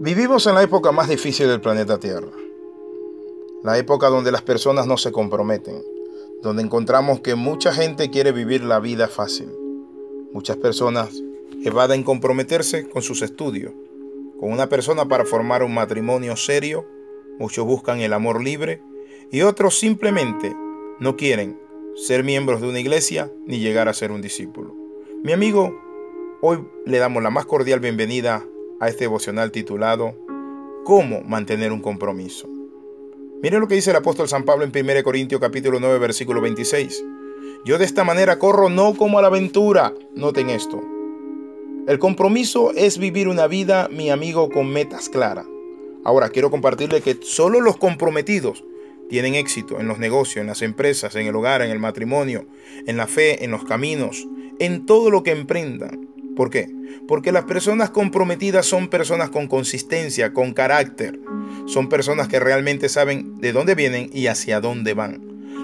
Vivimos en la época más difícil del planeta Tierra. La época donde las personas no se comprometen, donde encontramos que mucha gente quiere vivir la vida fácil. Muchas personas evaden comprometerse con sus estudios, con una persona para formar un matrimonio serio, muchos buscan el amor libre y otros simplemente no quieren ser miembros de una iglesia ni llegar a ser un discípulo. Mi amigo, hoy le damos la más cordial bienvenida a este devocional titulado ¿Cómo mantener un compromiso? Miren lo que dice el apóstol San Pablo en 1 Corintios capítulo 9 versículo 26. Yo de esta manera corro no como a la aventura. Noten esto. El compromiso es vivir una vida, mi amigo, con metas claras. Ahora quiero compartirle que solo los comprometidos tienen éxito en los negocios, en las empresas, en el hogar, en el matrimonio, en la fe, en los caminos, en todo lo que emprendan. ¿Por qué? Porque las personas comprometidas son personas con consistencia, con carácter. Son personas que realmente saben de dónde vienen y hacia dónde van.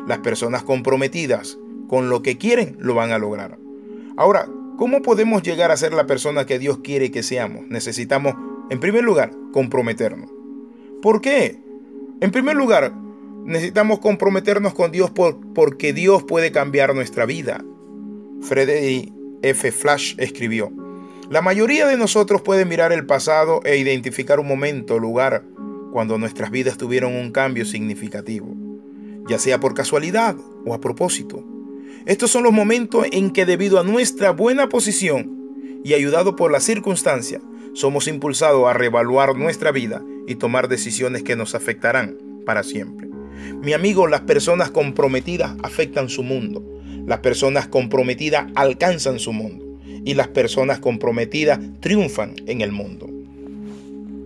Las personas comprometidas con lo que quieren lo van a lograr. Ahora, ¿cómo podemos llegar a ser la persona que Dios quiere que seamos? Necesitamos, en primer lugar, comprometernos. ¿Por qué? En primer lugar, necesitamos comprometernos con Dios porque Dios puede cambiar nuestra vida. Freddy F. Flash escribió, La mayoría de nosotros puede mirar el pasado e identificar un momento, lugar, cuando nuestras vidas tuvieron un cambio significativo, ya sea por casualidad o a propósito. Estos son los momentos en que debido a nuestra buena posición y ayudado por la circunstancia, somos impulsados a reevaluar nuestra vida y tomar decisiones que nos afectarán para siempre. Mi amigo, las personas comprometidas afectan su mundo las personas comprometidas alcanzan su mundo y las personas comprometidas triunfan en el mundo.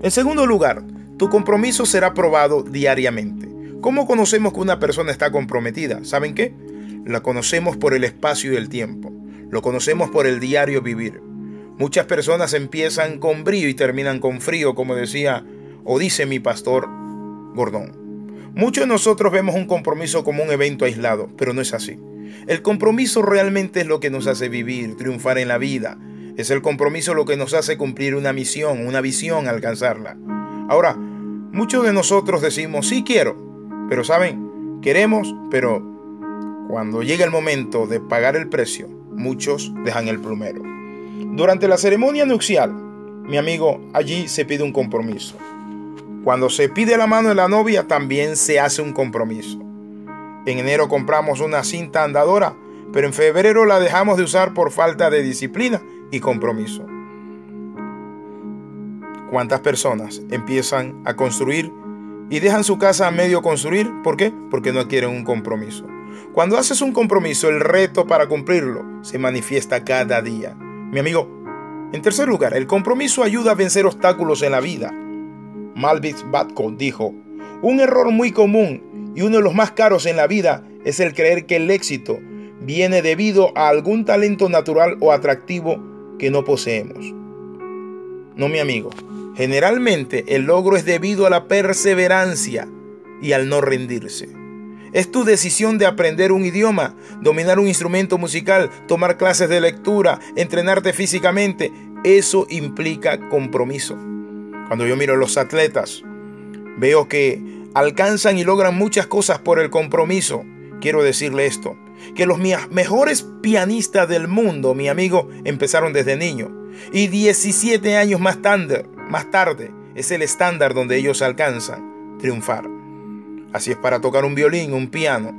En segundo lugar, tu compromiso será probado diariamente. ¿Cómo conocemos que una persona está comprometida? ¿Saben qué? La conocemos por el espacio y el tiempo. Lo conocemos por el diario vivir. Muchas personas empiezan con brillo y terminan con frío, como decía o dice mi pastor Gordón. Muchos de nosotros vemos un compromiso como un evento aislado, pero no es así. El compromiso realmente es lo que nos hace vivir, triunfar en la vida. Es el compromiso lo que nos hace cumplir una misión, una visión, alcanzarla. Ahora, muchos de nosotros decimos, sí quiero, pero saben, queremos, pero cuando llega el momento de pagar el precio, muchos dejan el plumero. Durante la ceremonia nupcial, mi amigo, allí se pide un compromiso. Cuando se pide la mano de la novia, también se hace un compromiso. En enero compramos una cinta andadora, pero en febrero la dejamos de usar por falta de disciplina y compromiso. ¿Cuántas personas empiezan a construir y dejan su casa a medio construir? ¿Por qué? Porque no quieren un compromiso. Cuando haces un compromiso, el reto para cumplirlo se manifiesta cada día. Mi amigo, en tercer lugar, el compromiso ayuda a vencer obstáculos en la vida. Malvis Batko dijo, un error muy común y uno de los más caros en la vida es el creer que el éxito viene debido a algún talento natural o atractivo que no poseemos. No, mi amigo. Generalmente el logro es debido a la perseverancia y al no rendirse. Es tu decisión de aprender un idioma, dominar un instrumento musical, tomar clases de lectura, entrenarte físicamente. Eso implica compromiso. Cuando yo miro a los atletas, veo que alcanzan y logran muchas cosas por el compromiso. Quiero decirle esto, que los mejores pianistas del mundo, mi amigo, empezaron desde niño. Y 17 años más tarde, más tarde es el estándar donde ellos alcanzan triunfar. Así es para tocar un violín, un piano.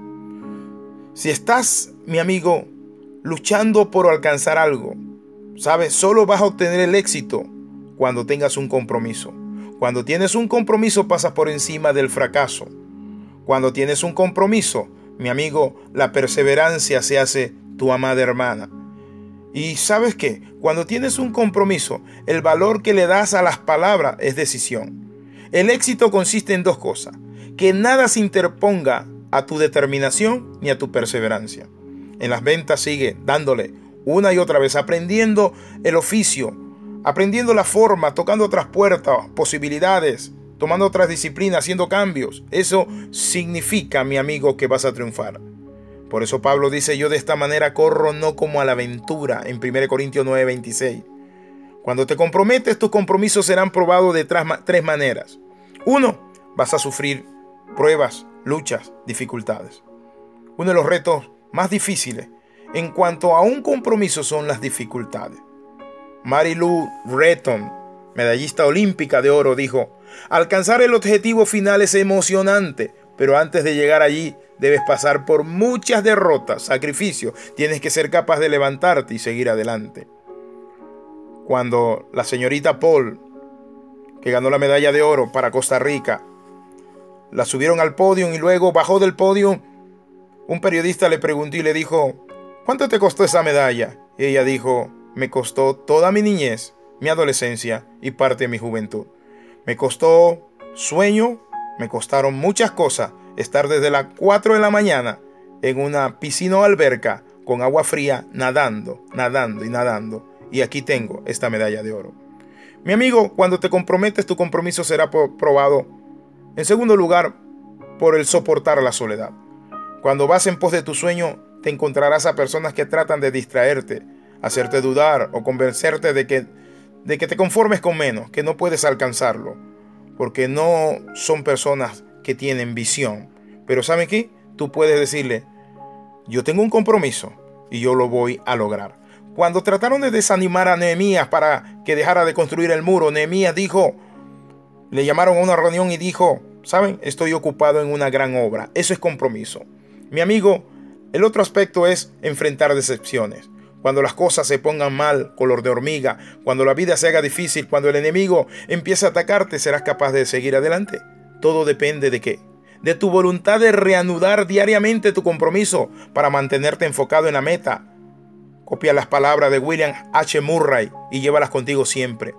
Si estás, mi amigo, luchando por alcanzar algo, sabes, solo vas a obtener el éxito cuando tengas un compromiso. Cuando tienes un compromiso pasas por encima del fracaso. Cuando tienes un compromiso, mi amigo, la perseverancia se hace tu amada hermana. Y sabes qué, cuando tienes un compromiso, el valor que le das a las palabras es decisión. El éxito consiste en dos cosas, que nada se interponga a tu determinación ni a tu perseverancia. En las ventas sigue dándole una y otra vez, aprendiendo el oficio, aprendiendo la forma, tocando otras puertas, posibilidades, tomando otras disciplinas, haciendo cambios. Eso significa, mi amigo, que vas a triunfar. Por eso Pablo dice, yo de esta manera corro no como a la aventura, en 1 Corintios 9:26. Cuando te comprometes, tus compromisos serán probados de tres maneras. Uno, vas a sufrir pruebas, luchas, dificultades. Uno de los retos más difíciles en cuanto a un compromiso son las dificultades. Marilu Retton, medallista olímpica de oro, dijo, alcanzar el objetivo final es emocionante, pero antes de llegar allí debes pasar por muchas derrotas, sacrificios, tienes que ser capaz de levantarte y seguir adelante. Cuando la señorita Paul, que ganó la medalla de oro para Costa Rica, la subieron al podio y luego bajó del podio, un periodista le preguntó y le dijo, ¿cuánto te costó esa medalla? Y ella dijo, me costó toda mi niñez, mi adolescencia y parte de mi juventud. Me costó sueño, me costaron muchas cosas, estar desde las 4 de la mañana en una piscina o alberca con agua fría nadando, nadando y nadando y aquí tengo esta medalla de oro. Mi amigo, cuando te comprometes, tu compromiso será probado. En segundo lugar, por el soportar la soledad. Cuando vas en pos de tu sueño, te encontrarás a personas que tratan de distraerte, hacerte dudar o convencerte de que, de que te conformes con menos, que no puedes alcanzarlo, porque no son personas que tienen visión. Pero ¿saben qué? Tú puedes decirle, yo tengo un compromiso y yo lo voy a lograr. Cuando trataron de desanimar a Nehemías para que dejara de construir el muro, Nehemías dijo, le llamaron a una reunión y dijo, ¿saben? Estoy ocupado en una gran obra. Eso es compromiso. Mi amigo, el otro aspecto es enfrentar decepciones. Cuando las cosas se pongan mal, color de hormiga, cuando la vida se haga difícil, cuando el enemigo empiece a atacarte, serás capaz de seguir adelante. Todo depende de qué? De tu voluntad de reanudar diariamente tu compromiso para mantenerte enfocado en la meta, Copia las palabras de William H. Murray y llévalas contigo siempre.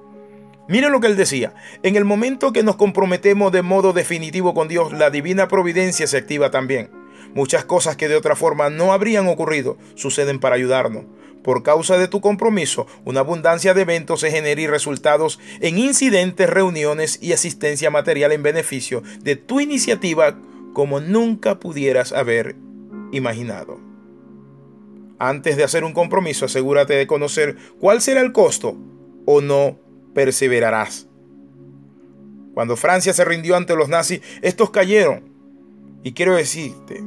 Miren lo que él decía. En el momento que nos comprometemos de modo definitivo con Dios, la divina providencia se activa también. Muchas cosas que de otra forma no habrían ocurrido suceden para ayudarnos. Por causa de tu compromiso, una abundancia de eventos se genera y resultados en incidentes, reuniones y asistencia material en beneficio de tu iniciativa como nunca pudieras haber imaginado. Antes de hacer un compromiso, asegúrate de conocer cuál será el costo o no perseverarás. Cuando Francia se rindió ante los nazis, estos cayeron. Y quiero decirte,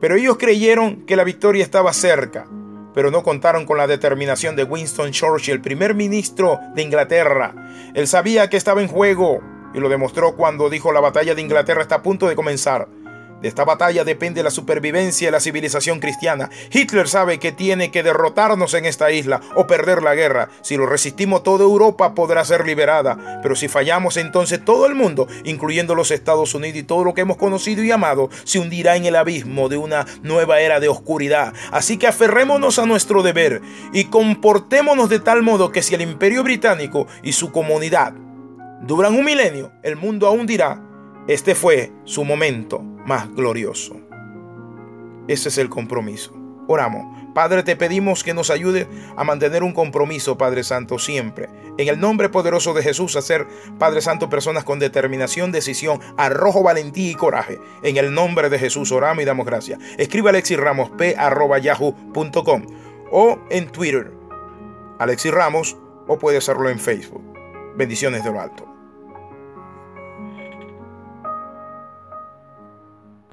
pero ellos creyeron que la victoria estaba cerca, pero no contaron con la determinación de Winston Churchill, el primer ministro de Inglaterra. Él sabía que estaba en juego y lo demostró cuando dijo la batalla de Inglaterra está a punto de comenzar. De esta batalla depende la supervivencia de la civilización cristiana. Hitler sabe que tiene que derrotarnos en esta isla o perder la guerra. Si lo resistimos, toda Europa podrá ser liberada. Pero si fallamos, entonces todo el mundo, incluyendo los Estados Unidos y todo lo que hemos conocido y amado, se hundirá en el abismo de una nueva era de oscuridad. Así que aferrémonos a nuestro deber y comportémonos de tal modo que si el imperio británico y su comunidad duran un milenio, el mundo aún dirá, este fue su momento más glorioso. Ese es el compromiso. Oramos. Padre, te pedimos que nos ayude a mantener un compromiso, Padre Santo, siempre. En el nombre poderoso de Jesús, hacer, Padre Santo, personas con determinación, decisión, arrojo, valentía y coraje. En el nombre de Jesús, oramos y damos gracias. Escribe Alexis Ramos, p.yahoo.com o en Twitter, Alexis Ramos, o puede hacerlo en Facebook. Bendiciones de lo alto.